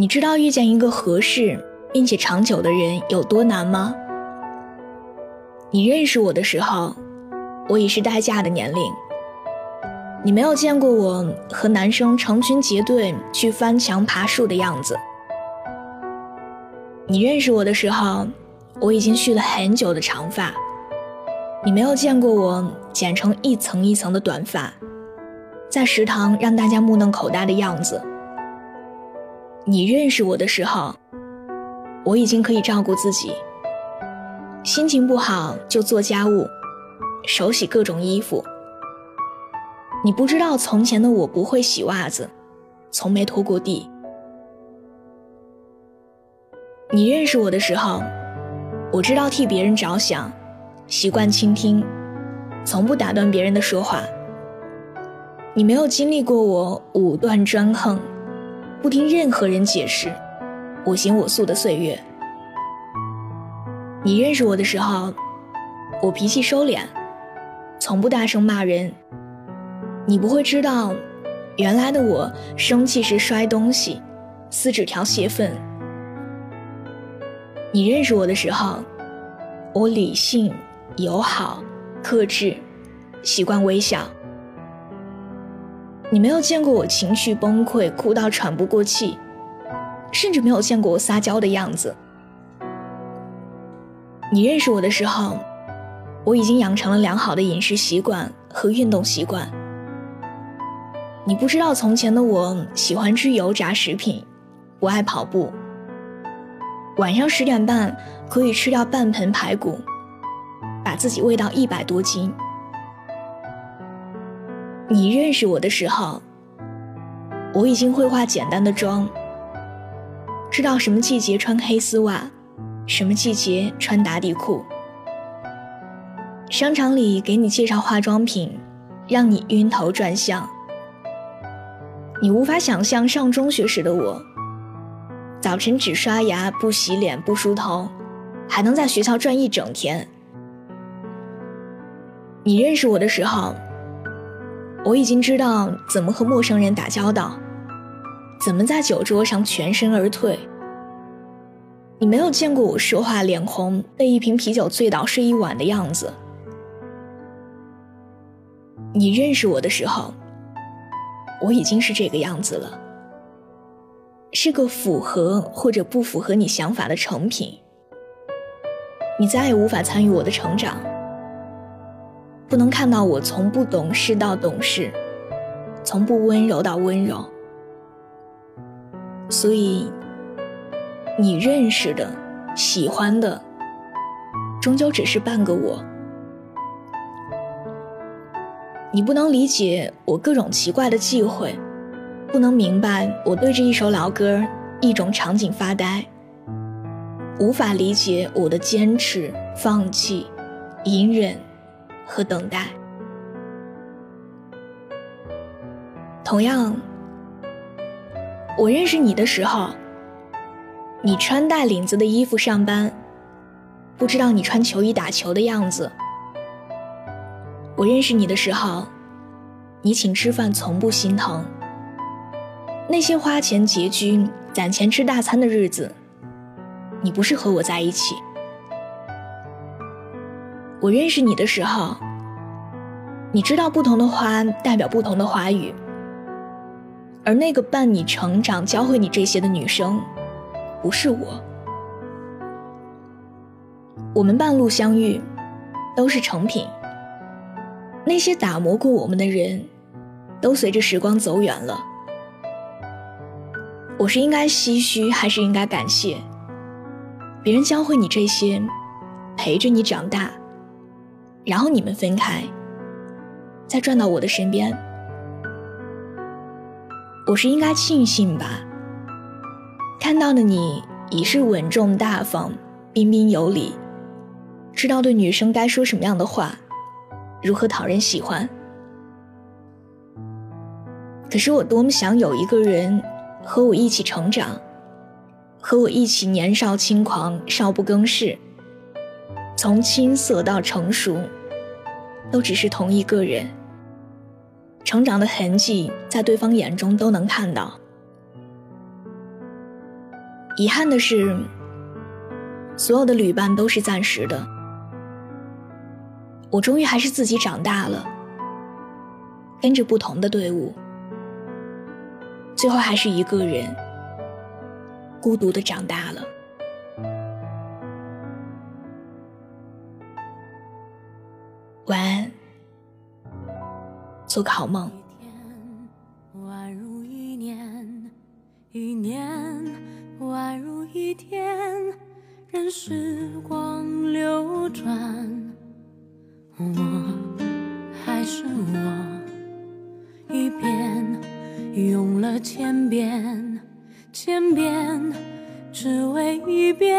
你知道遇见一个合适并且长久的人有多难吗？你认识我的时候，我已是待嫁的年龄。你没有见过我和男生成群结队去翻墙爬树的样子。你认识我的时候，我已经蓄了很久的长发。你没有见过我剪成一层一层的短发，在食堂让大家目瞪口呆的样子。你认识我的时候，我已经可以照顾自己。心情不好就做家务，手洗各种衣服。你不知道从前的我不会洗袜子，从没拖过地。你认识我的时候，我知道替别人着想，习惯倾听，从不打断别人的说话。你没有经历过我武断专横。不听任何人解释，我行我素的岁月。你认识我的时候，我脾气收敛，从不大声骂人。你不会知道，原来的我生气时摔东西，撕纸条泄愤。你认识我的时候，我理性、友好、克制，习惯微笑。你没有见过我情绪崩溃、哭到喘不过气，甚至没有见过我撒娇的样子。你认识我的时候，我已经养成了良好的饮食习惯和运动习惯。你不知道从前的我喜欢吃油炸食品，不爱跑步。晚上十点半可以吃掉半盆排骨，把自己喂到一百多斤。你认识我的时候，我已经会化简单的妆，知道什么季节穿黑丝袜，什么季节穿打底裤。商场里给你介绍化妆品，让你晕头转向。你无法想象上中学时的我，早晨只刷牙不洗脸不梳头，还能在学校转一整天。你认识我的时候。我已经知道怎么和陌生人打交道，怎么在酒桌上全身而退。你没有见过我说话脸红，被一瓶啤酒醉倒睡一晚的样子。你认识我的时候，我已经是这个样子了，是个符合或者不符合你想法的成品。你再也无法参与我的成长。不能看到我从不懂事到懂事，从不温柔到温柔，所以你认识的、喜欢的，终究只是半个我。你不能理解我各种奇怪的忌讳，不能明白我对着一首老歌、一种场景发呆，无法理解我的坚持、放弃、隐忍。和等待。同样，我认识你的时候，你穿带领子的衣服上班，不知道你穿球衣打球的样子。我认识你的时候，你请吃饭从不心疼。那些花钱拮据、攒钱吃大餐的日子，你不是和我在一起。我认识你的时候，你知道不同的花代表不同的花语，而那个伴你成长、教会你这些的女生，不是我。我们半路相遇，都是成品。那些打磨过我们的人，都随着时光走远了。我是应该唏嘘，还是应该感谢？别人教会你这些，陪着你长大。然后你们分开，再转到我的身边。我是应该庆幸吧，看到的你已是稳重大方、彬彬有礼，知道对女生该说什么样的话，如何讨人喜欢。可是我多么想有一个人和我一起成长，和我一起年少轻狂、少不更事，从青涩到成熟，都只是同一个人。成长的痕迹在对方眼中都能看到。遗憾的是，所有的旅伴都是暂时的。我终于还是自己长大了，跟着不同的队伍。最后还是一个人，孤独的长大了。做个好梦。一天宛如一年，一年宛如一天，任时光流转，我还是我，一遍。用了千遍，千遍，只为一遍。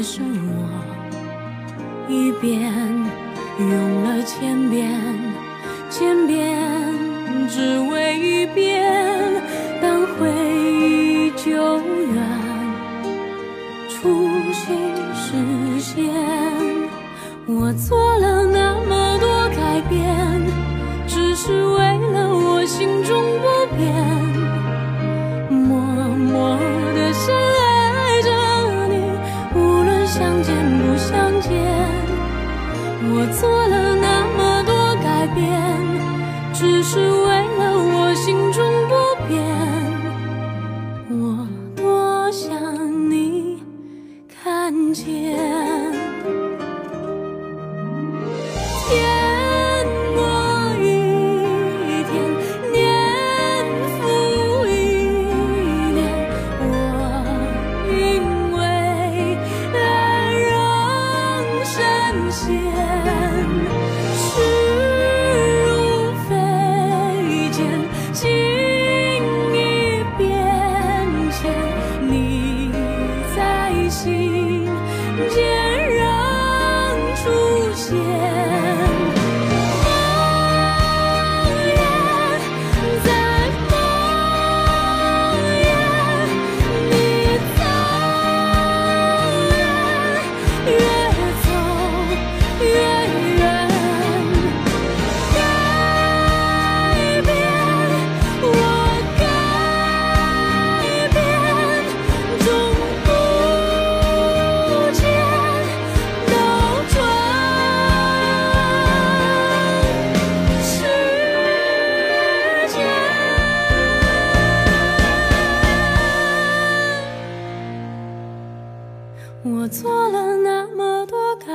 还是我，一遍用了千遍，千遍只为一遍，当回忆久远，初心实现。我做了我做了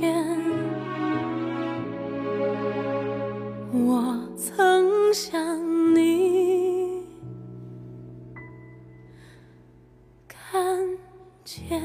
间我曾想你看见。